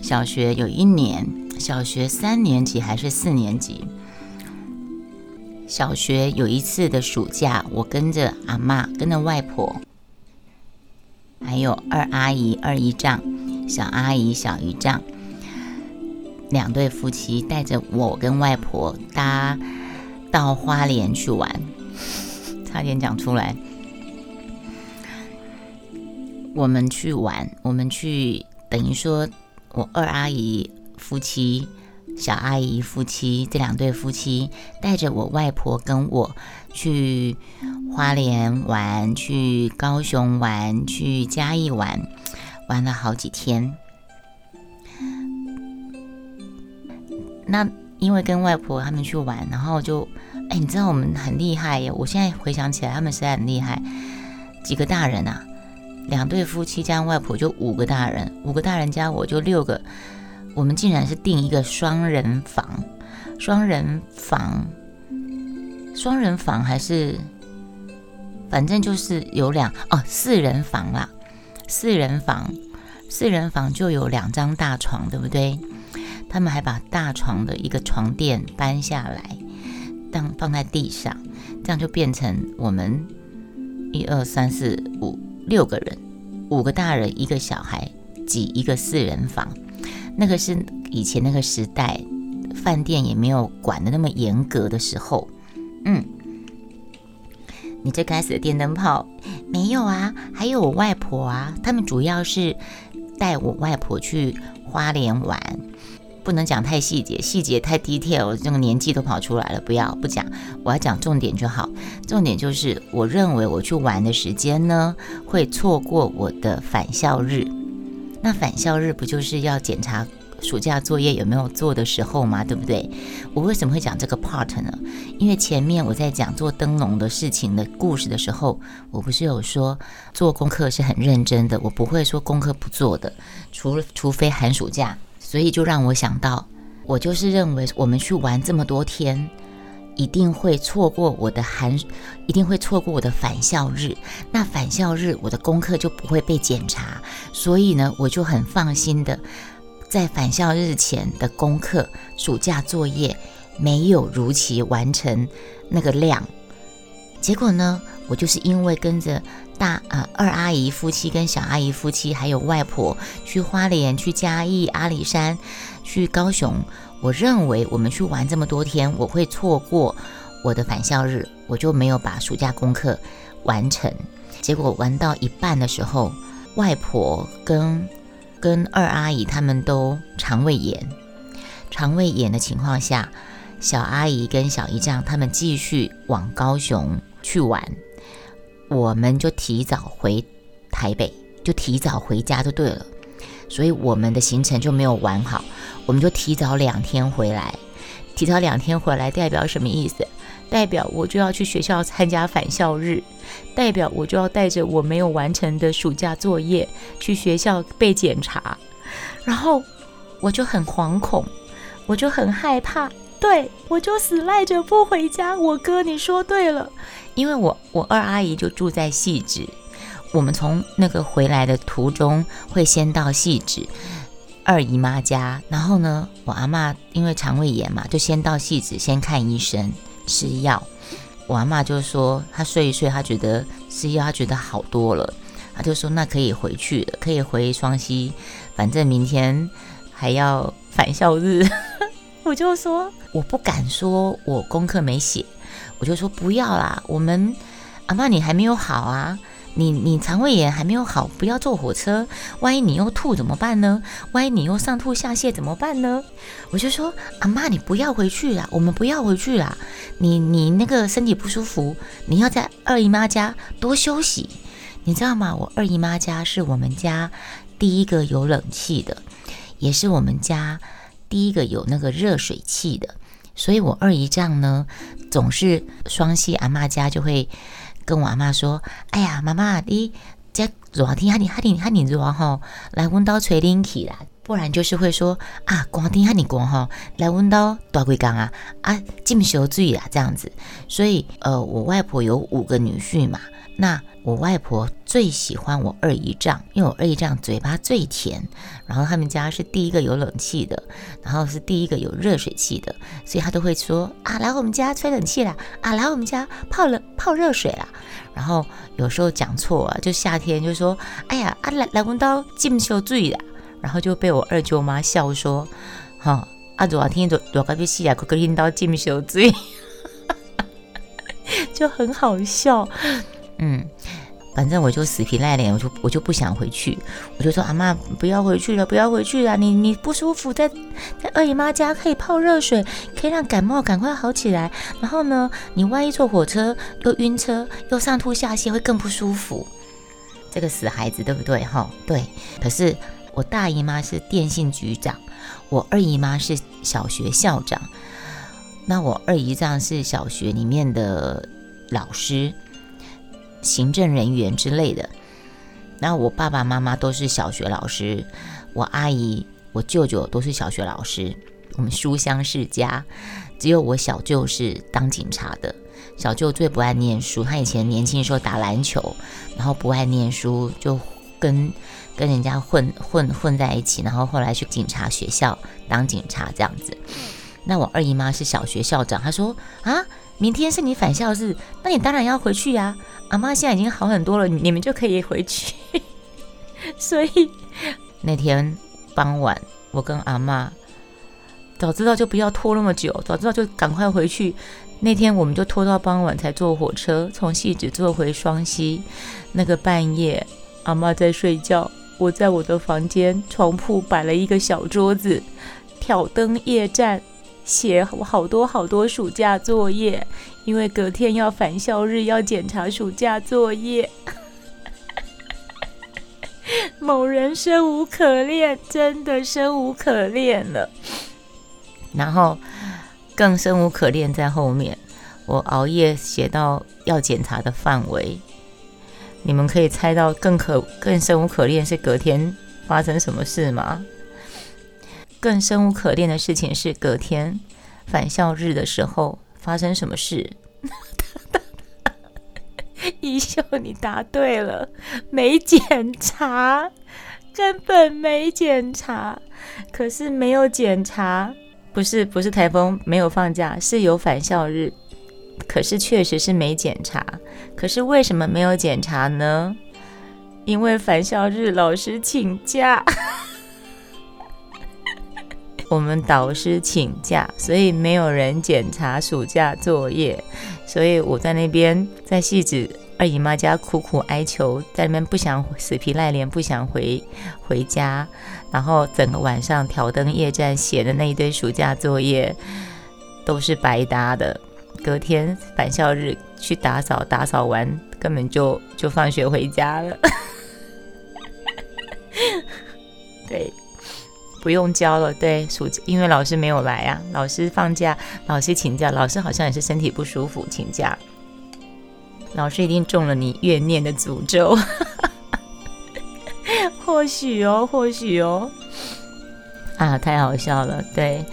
小学有一年，小学三年级还是四年级？小学有一次的暑假，我跟着阿妈，跟着外婆，还有二阿姨、二姨丈、小阿姨、小姨丈，两对夫妻带着我跟外婆搭到花莲去玩，差点讲出来。我们去玩，我们去等于说，我二阿姨夫妻。小阿姨夫妻这两对夫妻带着我外婆跟我去花莲玩，去高雄玩，去嘉义玩，玩了好几天。那因为跟外婆他们去玩，然后就哎，你知道我们很厉害耶！我现在回想起来，他们实在很厉害。几个大人啊，两对夫妻加外婆就五个大人，五个大人加我就六个。我们竟然是订一个双人房，双人房，双人房还是，反正就是有两哦四人房啦，四人房，四人房就有两张大床，对不对？他们还把大床的一个床垫搬下来，当放在地上，这样就变成我们一二三四五六个人，五个大人一个小孩挤一个四人房。那个是以前那个时代，饭店也没有管的那么严格的时候。嗯，你最开始的电灯泡没有啊？还有我外婆啊，他们主要是带我外婆去花莲玩，不能讲太细节，细节太 detail，这个年纪都跑出来了，不要不讲，我要讲重点就好。重点就是，我认为我去玩的时间呢，会错过我的返校日。那返校日不就是要检查暑假作业有没有做的时候吗？对不对？我为什么会讲这个 part 呢？因为前面我在讲做灯笼的事情的故事的时候，我不是有说做功课是很认真的，我不会说功课不做的，除了除非寒暑假。所以就让我想到，我就是认为我们去玩这么多天。一定会错过我的寒，一定会错过我的返校日。那返校日我的功课就不会被检查，所以呢，我就很放心的在返校日前的功课、暑假作业没有如期完成那个量。结果呢，我就是因为跟着大啊二阿姨夫妻跟小阿姨夫妻还有外婆去花莲、去嘉义、阿里山、去高雄。我认为我们去玩这么多天，我会错过我的返校日，我就没有把暑假功课完成。结果玩到一半的时候，外婆跟跟二阿姨他们都肠胃炎，肠胃炎的情况下，小阿姨跟小姨丈他们继续往高雄去玩，我们就提早回台北，就提早回家就对了。所以我们的行程就没有玩好，我们就提早两天回来。提早两天回来代表什么意思？代表我就要去学校参加返校日，代表我就要带着我没有完成的暑假作业去学校被检查。然后我就很惶恐，我就很害怕，对我就死赖着不回家。我哥，你说对了，因为我我二阿姨就住在细致。我们从那个回来的途中，会先到细致二姨妈家，然后呢，我阿妈因为肠胃炎嘛，就先到细致先看医生吃药。我阿妈就说，她睡一睡，她觉得吃药，她觉得好多了，她就说那可以回去了，可以回双溪，反正明天还要返校日。我就说我不敢说我功课没写，我就说不要啦，我们阿妈你还没有好啊。你你肠胃炎还没有好，不要坐火车。万一你又吐怎么办呢？万一你又上吐下泻怎么办呢？我就说阿妈，你不要回去啦，我们不要回去啦。你你那个身体不舒服，你要在二姨妈家多休息。你知道吗？我二姨妈家是我们家第一个有冷气的，也是我们家第一个有那个热水器的。所以我二姨丈呢，总是双溪阿妈家就会。跟我阿妈说：“哎呀，妈妈，你这热天哈你哈你哈你热吼，来温刀吹冷气啦，不然就是会说啊，光天和你光哈，来温到大龟缸啊啊，进修罪啊这样子。所以呃，我外婆有五个女婿嘛，那我外婆最喜欢我二姨丈，因为我二姨丈嘴巴最甜，然后他们家是第一个有冷气的，然后是第一个有热水器的，所以他都会说啊，来我们家吹冷气啦，啊，来我们家泡冷泡热水啦。然后有时候讲错啊，就夏天就说，哎呀啊来来温到进修罪啦。然后就被我二舅妈笑说：“哈，阿昨天都都隔壁西雅哥哥听到进修嘴，就很好笑。嗯，反正我就死皮赖脸，我就我就不想回去。我就说阿妈不要回去了，不要回去了。你你不舒服，在在二姨妈家可以泡热水，可以让感冒赶快好起来。然后呢，你万一坐火车又晕车又上吐下泻，会更不舒服。这个死孩子，对不对？哈，对。可是。”我大姨妈是电信局长，我二姨妈是小学校长，那我二姨丈是小学里面的老师、行政人员之类的。那我爸爸妈妈都是小学老师，我阿姨、我舅舅都是小学老师。我们书香世家，只有我小舅是当警察的。小舅最不爱念书，他以前年轻的时候打篮球，然后不爱念书，就跟。跟人家混混混在一起，然后后来去警察学校当警察这样子。那我二姨妈是小学校长，她说啊，明天是你返校日，那你当然要回去呀。阿妈现在已经好很多了，你们就可以回去。所以那天傍晚，我跟阿妈早知道就不要拖那么久，早知道就赶快回去。那天我们就拖到傍晚才坐火车从戏子坐回双溪。那个半夜，阿妈在睡觉。我在我的房间床铺摆了一个小桌子，挑灯夜战，写我好多好多暑假作业，因为隔天要返校日，要检查暑假作业。某人生无可恋，真的生无可恋了。然后更生无可恋在后面，我熬夜写到要检查的范围。你们可以猜到更可更生无可恋是隔天发生什么事吗？更生无可恋的事情是隔天返校日的时候发生什么事？一秀，你答对了，没检查，根本没检查。可是没有检查，不是不是台风没有放假，是有返校日。可是确实是没检查，可是为什么没有检查呢？因为返校日老师请假，我们导师请假，所以没有人检查暑假作业，所以我在那边在戏子二姨妈家苦苦哀求，在那边不想死皮赖脸不想回回家，然后整个晚上挑灯夜战写的那一堆暑假作业都是白搭的。隔天返校日去打扫，打扫完根本就就放学回家了。对，不用教了。对，暑假因为老师没有来啊，老师放假，老师请假，老师好像也是身体不舒服请假。老师一定中了你怨念的诅咒。或许哦，或许哦。啊，太好笑了。对。